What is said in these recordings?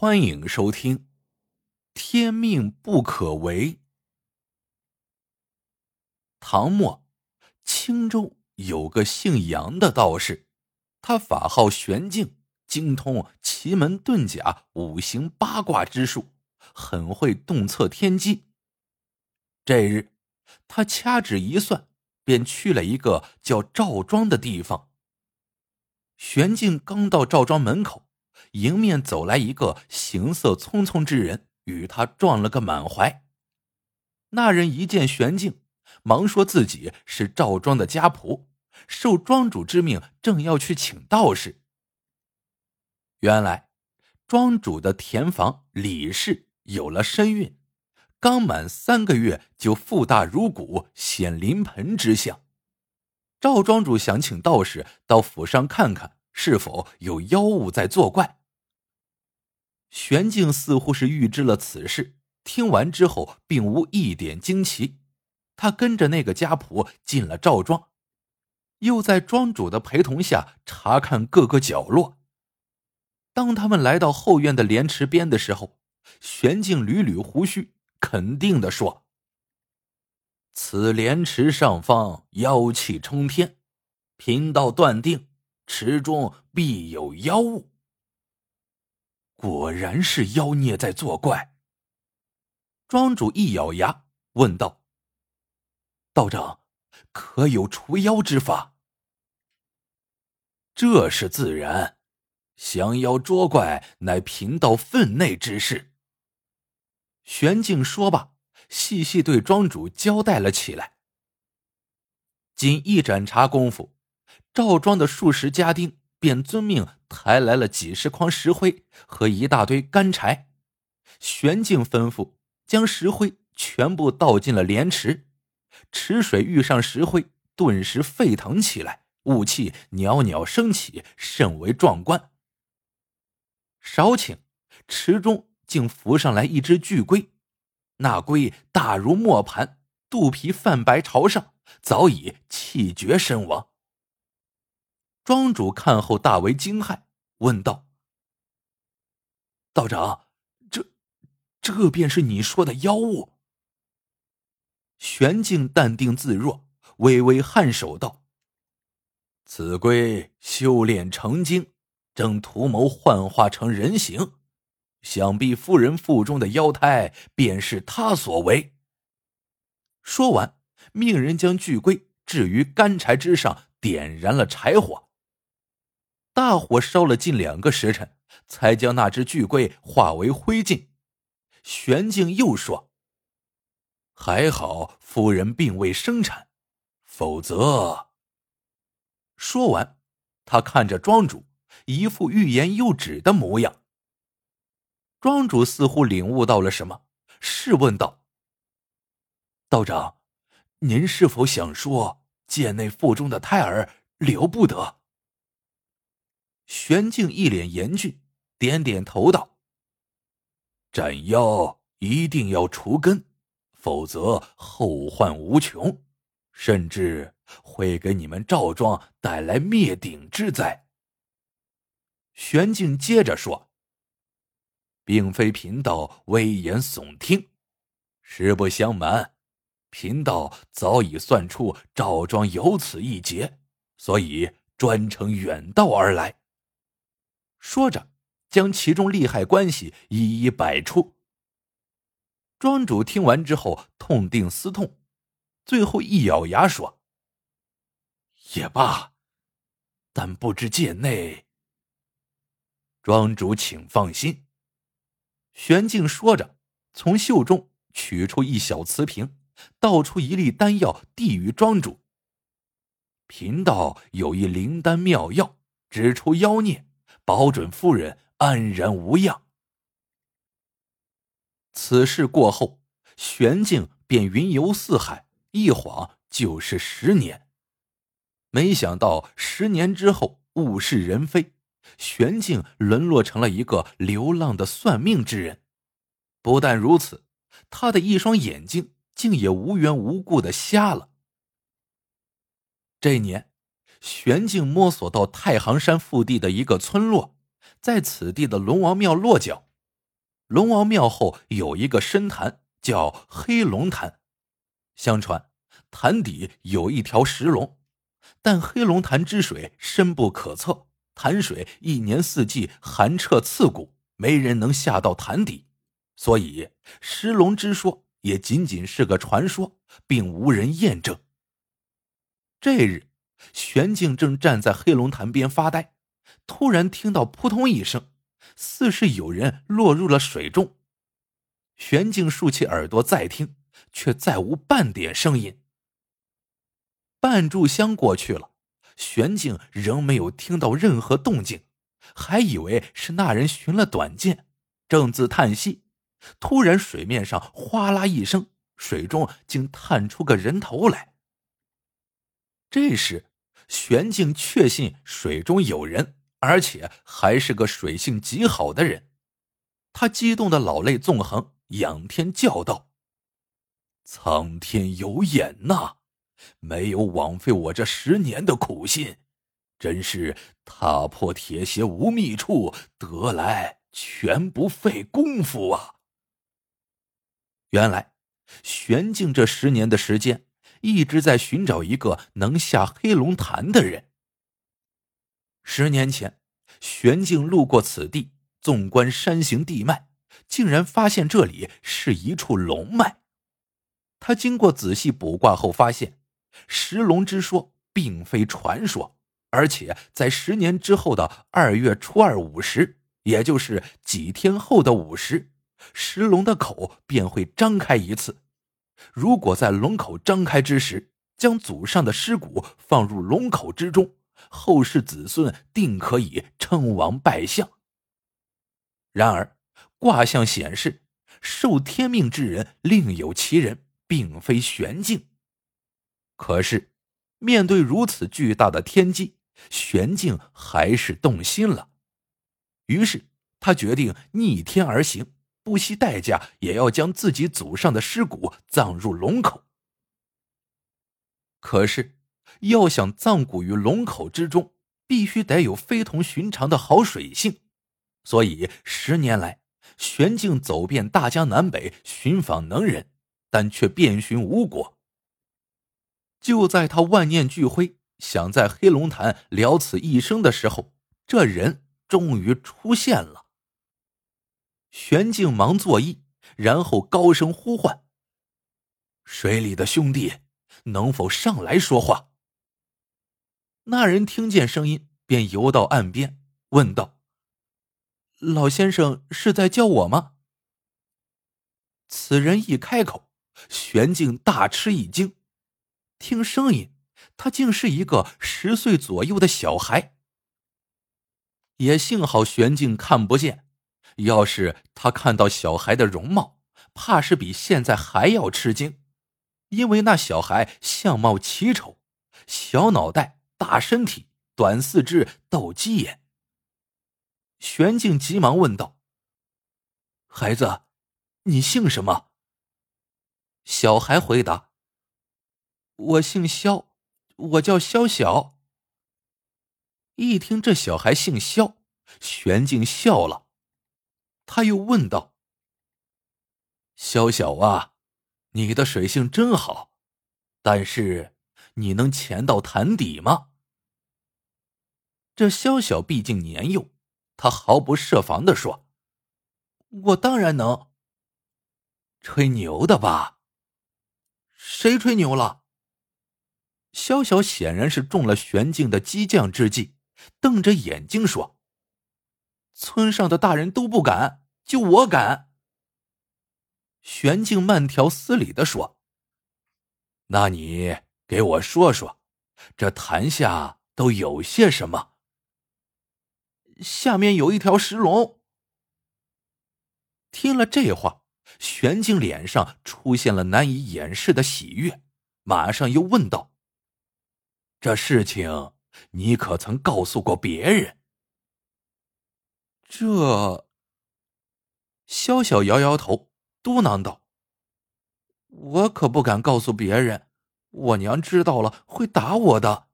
欢迎收听《天命不可违》。唐末，青州有个姓杨的道士，他法号玄镜，精通奇门遁甲、五行八卦之术，很会洞测天机。这日，他掐指一算，便去了一个叫赵庄的地方。玄静刚到赵庄门口。迎面走来一个行色匆匆之人，与他撞了个满怀。那人一见玄镜，忙说自己是赵庄的家仆，受庄主之命，正要去请道士。原来，庄主的田房李氏有了身孕，刚满三个月就腹大如鼓，显临盆之象。赵庄主想请道士到府上看看，是否有妖物在作怪。玄镜似乎是预知了此事，听完之后并无一点惊奇。他跟着那个家仆进了赵庄，又在庄主的陪同下查看各个角落。当他们来到后院的莲池边的时候，玄镜捋捋胡须，肯定的说：“此莲池上方妖气冲天，贫道断定池中必有妖物。”果然是妖孽在作怪。庄主一咬牙问道：“道长，可有除妖之法？”这是自然，降妖捉怪乃贫道分内之事。玄镜说罢，细细对庄主交代了起来。仅一盏茶功夫，赵庄的数十家丁。便遵命抬来了几十筐石灰和一大堆干柴，玄镜吩咐将石灰全部倒进了莲池，池水遇上石灰，顿时沸腾起来，雾气袅袅升起，甚为壮观。少顷，池中竟浮上来一只巨龟，那龟大如磨盘，肚皮泛白朝上，早已气绝身亡。庄主看后大为惊骇，问道：“道长，这这便是你说的妖物？”玄镜淡定自若，微微颔首道：“此龟修炼成精，正图谋幻化成人形，想必夫人腹中的妖胎便是他所为。”说完，命人将巨龟置于干柴之上，点燃了柴火。大火烧了近两个时辰，才将那只巨龟化为灰烬。玄静又说：“还好夫人并未生产，否则……”说完，他看着庄主，一副欲言又止的模样。庄主似乎领悟到了什么，试问道：“道长，您是否想说界内腹中的胎儿留不得？”玄镜一脸严峻，点点头道：“斩妖一定要除根，否则后患无穷，甚至会给你们赵庄带来灭顶之灾。”玄静接着说：“并非贫道危言耸听，实不相瞒，贫道早已算出赵庄有此一劫，所以专程远道而来。”说着，将其中利害关系一一摆出。庄主听完之后，痛定思痛，最后一咬牙说：“也罢，但不知界内。”庄主，请放心。玄镜说着，从袖中取出一小瓷瓶，倒出一粒丹药，递与庄主。贫道有一灵丹妙药，指出妖孽。保准夫人安然无恙。此事过后，玄镜便云游四海，一晃就是十年。没想到十年之后，物是人非，玄镜沦落成了一个流浪的算命之人。不但如此，他的一双眼睛竟也无缘无故的瞎了。这一年。玄镜摸索到太行山腹地的一个村落，在此地的龙王庙落脚，龙王庙后有一个深潭，叫黑龙潭。相传潭底有一条石龙，但黑龙潭之水深不可测，潭水一年四季寒彻刺骨，没人能下到潭底，所以石龙之说也仅仅是个传说，并无人验证。这日，玄静正站在黑龙潭边发呆，突然听到扑通一声。似是有人落入了水中，玄静竖起耳朵再听，却再无半点声音。半炷香过去了，玄静仍没有听到任何动静，还以为是那人寻了短见，正自叹息，突然水面上哗啦一声，水中竟探出个人头来。这时，玄静确信水中有人。而且还是个水性极好的人，他激动的老泪纵横，仰天叫道：“苍天有眼呐，没有枉费我这十年的苦心，真是踏破铁鞋无觅处，得来全不费功夫啊！”原来，玄静这十年的时间，一直在寻找一个能下黑龙潭的人。十年前，玄静路过此地，纵观山形地脉，竟然发现这里是一处龙脉。他经过仔细卜卦后，发现石龙之说并非传说，而且在十年之后的二月初二午时，也就是几天后的午时，石龙的口便会张开一次。如果在龙口张开之时，将祖上的尸骨放入龙口之中。后世子孙定可以称王拜相。然而，卦象显示，受天命之人另有其人，并非玄静。可是，面对如此巨大的天机，玄静还是动心了。于是，他决定逆天而行，不惜代价也要将自己祖上的尸骨葬入龙口。可是。要想葬骨于龙口之中，必须得有非同寻常的好水性，所以十年来，玄静走遍大江南北寻访能人，但却遍寻无果。就在他万念俱灰，想在黑龙潭了此一生的时候，这人终于出现了。玄静忙作揖，然后高声呼唤：“水里的兄弟，能否上来说话？”那人听见声音，便游到岸边，问道：“老先生是在叫我吗？”此人一开口，玄静大吃一惊。听声音，他竟是一个十岁左右的小孩。也幸好玄静看不见，要是他看到小孩的容貌，怕是比现在还要吃惊，因为那小孩相貌奇丑，小脑袋。大身体，短四肢，斗鸡眼。玄静急忙问道：“孩子，你姓什么？”小孩回答：“我姓肖，我叫肖小。”一听这小孩姓肖，玄静笑了。他又问道：“肖小啊，你的水性真好，但是你能潜到潭底吗？”这萧小毕竟年幼，他毫不设防的说：“我当然能。”吹牛的吧？谁吹牛了？萧小显然是中了玄镜的激将之计，瞪着眼睛说：“村上的大人都不敢，就我敢。”玄静慢条斯理的说：“那你给我说说，这潭下都有些什么？”下面有一条石龙。听了这话，玄静脸上出现了难以掩饰的喜悦，马上又问道：“这事情你可曾告诉过别人？”这，萧小摇摇头，嘟囔道：“我可不敢告诉别人，我娘知道了会打我的。”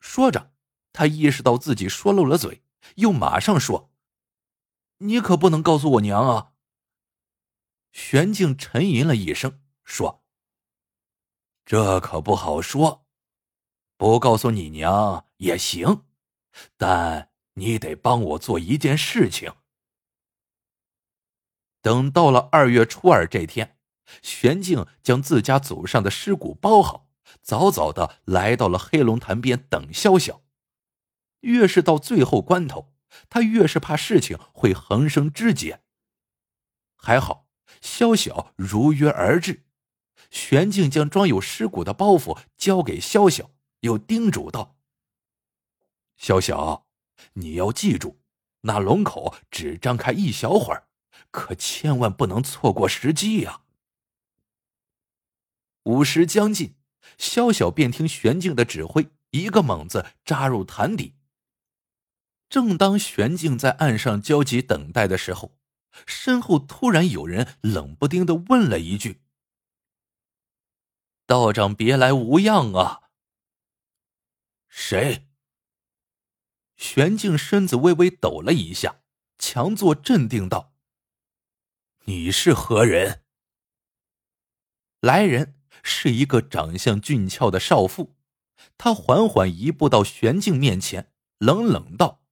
说着。他意识到自己说漏了嘴，又马上说：“你可不能告诉我娘啊。”玄静沉吟了一声，说：“这可不好说，不告诉你娘也行，但你得帮我做一件事情。”等到了二月初二这天，玄静将自家祖上的尸骨包好，早早的来到了黑龙潭边等萧晓。越是到最后关头，他越是怕事情会横生枝节。还好，萧晓如约而至。玄静将装有尸骨的包袱交给萧晓，又叮嘱道：“萧晓，你要记住，那龙口只张开一小会儿。”可千万不能错过时机呀！午时将近，萧晓便听玄静的指挥，一个猛子扎入潭底。正当玄静在岸上焦急等待的时候，身后突然有人冷不丁的问了一句：“道长别来无恙啊？”谁？玄静身子微微抖了一下，强作镇定道。你是何人？来人是一个长相俊俏的少妇，她缓缓移步到玄静面前，冷冷道：“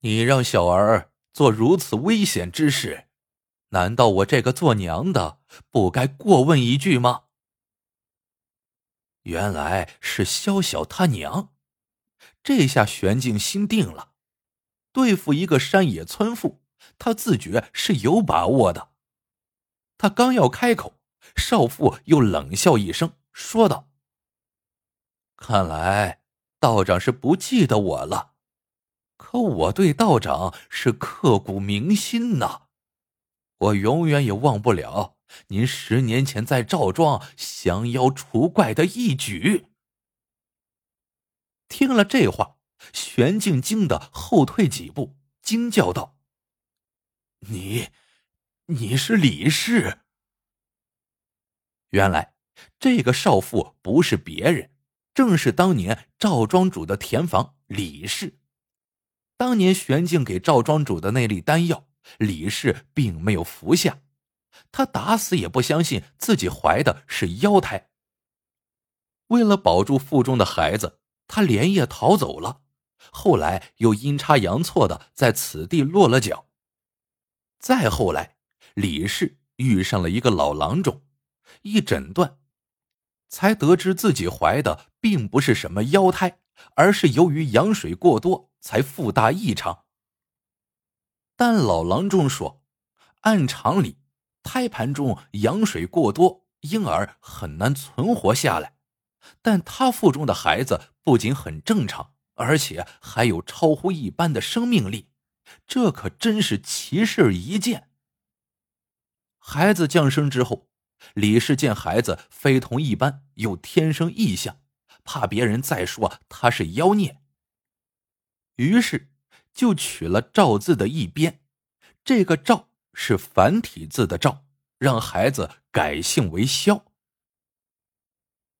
你让小儿做如此危险之事，难道我这个做娘的不该过问一句吗？”原来是萧晓他娘，这下玄静心定了，对付一个山野村妇。他自觉是有把握的，他刚要开口，少妇又冷笑一声，说道：“看来道长是不记得我了，可我对道长是刻骨铭心呐，我永远也忘不了您十年前在赵庄降妖除怪的一举。”听了这话，玄静惊得后退几步，惊叫道。你，你是李氏。原来这个少妇不是别人，正是当年赵庄主的田房李氏。当年玄静给赵庄主的那粒丹药，李氏并没有服下，他打死也不相信自己怀的是妖胎。为了保住腹中的孩子，他连夜逃走了，后来又阴差阳错的在此地落了脚。再后来，李氏遇上了一个老郎中，一诊断，才得知自己怀的并不是什么妖胎，而是由于羊水过多才腹大异常。但老郎中说，按常理，胎盘中羊水过多，婴儿很难存活下来，但他腹中的孩子不仅很正常，而且还有超乎一般的生命力。这可真是奇事一件。孩子降生之后，李氏见孩子非同一般，又天生异象，怕别人再说他是妖孽，于是就取了“赵”字的一边，这个“赵”是繁体字的“赵”，让孩子改姓为萧。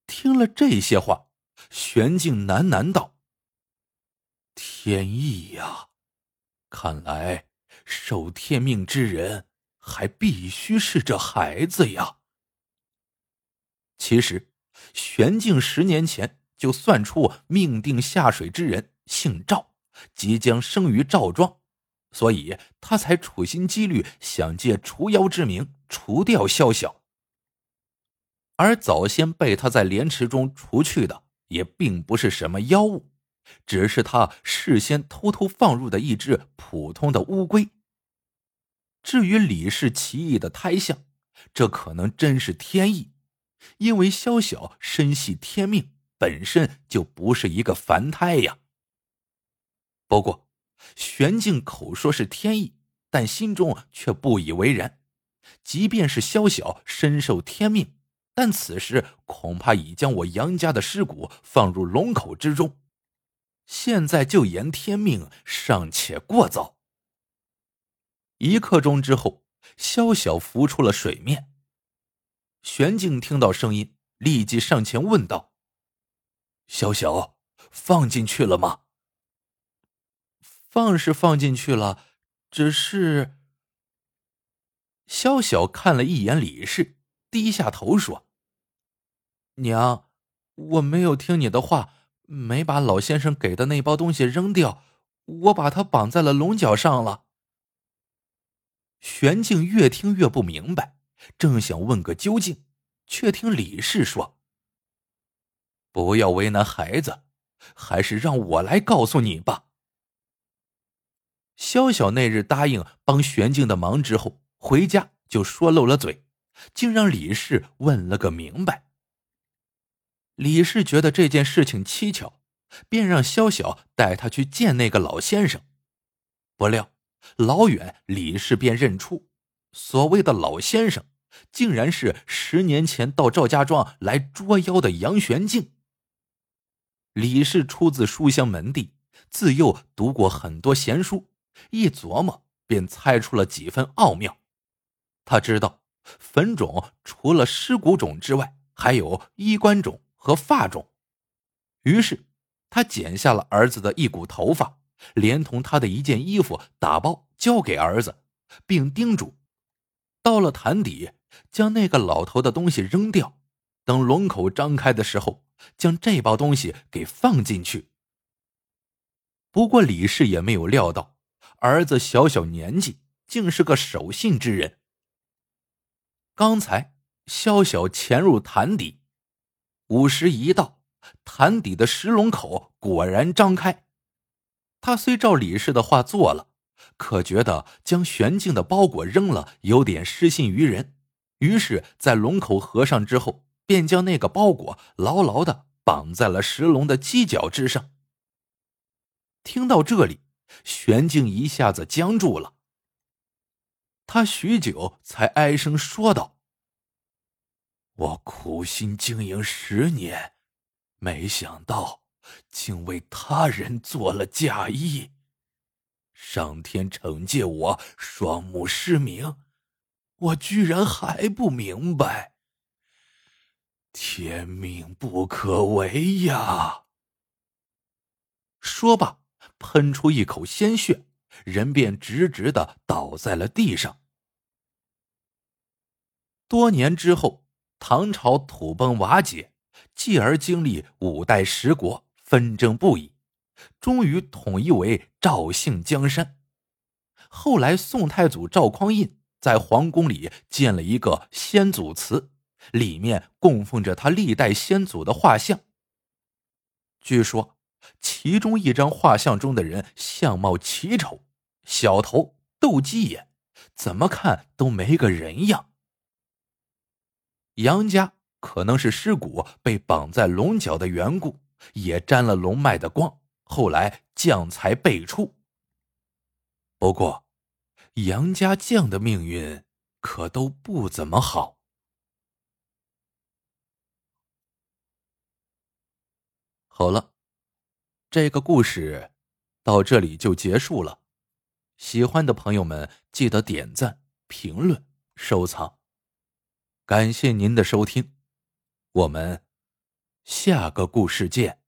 听了这些话，玄静喃喃道：“天意呀！”看来受天命之人还必须是这孩子呀。其实，玄静十年前就算出命定下水之人姓赵，即将生于赵庄，所以他才处心积虑想借除妖之名除掉萧晓。而早先被他在莲池中除去的，也并不是什么妖物。只是他事先偷偷放入的一只普通的乌龟。至于李氏奇异的胎相，这可能真是天意，因为萧晓身系天命，本身就不是一个凡胎呀。不过，玄静口说是天意，但心中却不以为然。即便是萧晓身受天命，但此时恐怕已将我杨家的尸骨放入龙口之中。现在就言天命尚且过早。一刻钟之后，萧晓浮出了水面。玄静听到声音，立即上前问道：“萧晓，放进去了吗？”“放是放进去了，只是……萧晓看了一眼李氏，低下头说：“娘，我没有听你的话，没把老先生给的那包东西扔掉，我把它绑在了龙角上了。”玄静越听越不明白，正想问个究竟，却听李氏说：“不要为难孩子，还是让我来告诉你吧。”萧晓那日答应帮玄静的忙之后，回家就说漏了嘴，竟让李氏问了个明白。李氏觉得这件事情蹊跷，便让萧晓带他去见那个老先生。不料老远李氏便认出，所谓的老先生，竟然是十年前到赵家庄来捉妖的杨玄静。李氏出自书香门第，自幼读过很多闲书。一琢磨，便猜出了几分奥妙。他知道坟冢除了尸骨冢之外，还有衣冠冢和发中。于是，他剪下了儿子的一股头发，连同他的一件衣服打包交给儿子，并叮嘱：到了潭底，将那个老头的东西扔掉。等龙口张开的时候，将这包东西给放进去。不过，李氏也没有料到。儿子小小年纪，竟是个守信之人。刚才萧晓潜入潭底，午时一到，潭底的石龙口果然张开。他虽照李氏的话做了，可觉得将玄静的包裹扔了有点失信于人，于是，在龙口合上之后，便将那个包裹牢牢的绑在了石龙的犄角之上。听到这里。玄静一下子僵住了，他许久才唉声说道：“我苦心经营十年，没想到竟为他人做了嫁衣。上天惩戒我双目失明，我居然还不明白，天命不可违呀！”说罢。喷出一口鲜血，人便直直的倒在了地上。多年之后，唐朝土崩瓦解，继而经历五代十国，纷争不已，终于统一为赵姓江山。后来，宋太祖赵匡胤在皇宫里建了一个先祖祠，里面供奉着他历代先祖的画像。据说。其中一张画像中的人相貌奇丑，小头斗鸡眼，怎么看都没个人样。杨家可能是尸骨被绑在龙角的缘故，也沾了龙脉的光，后来将才辈出。不过，杨家将的命运可都不怎么好。好了。这个故事到这里就结束了。喜欢的朋友们记得点赞、评论、收藏。感谢您的收听，我们下个故事见。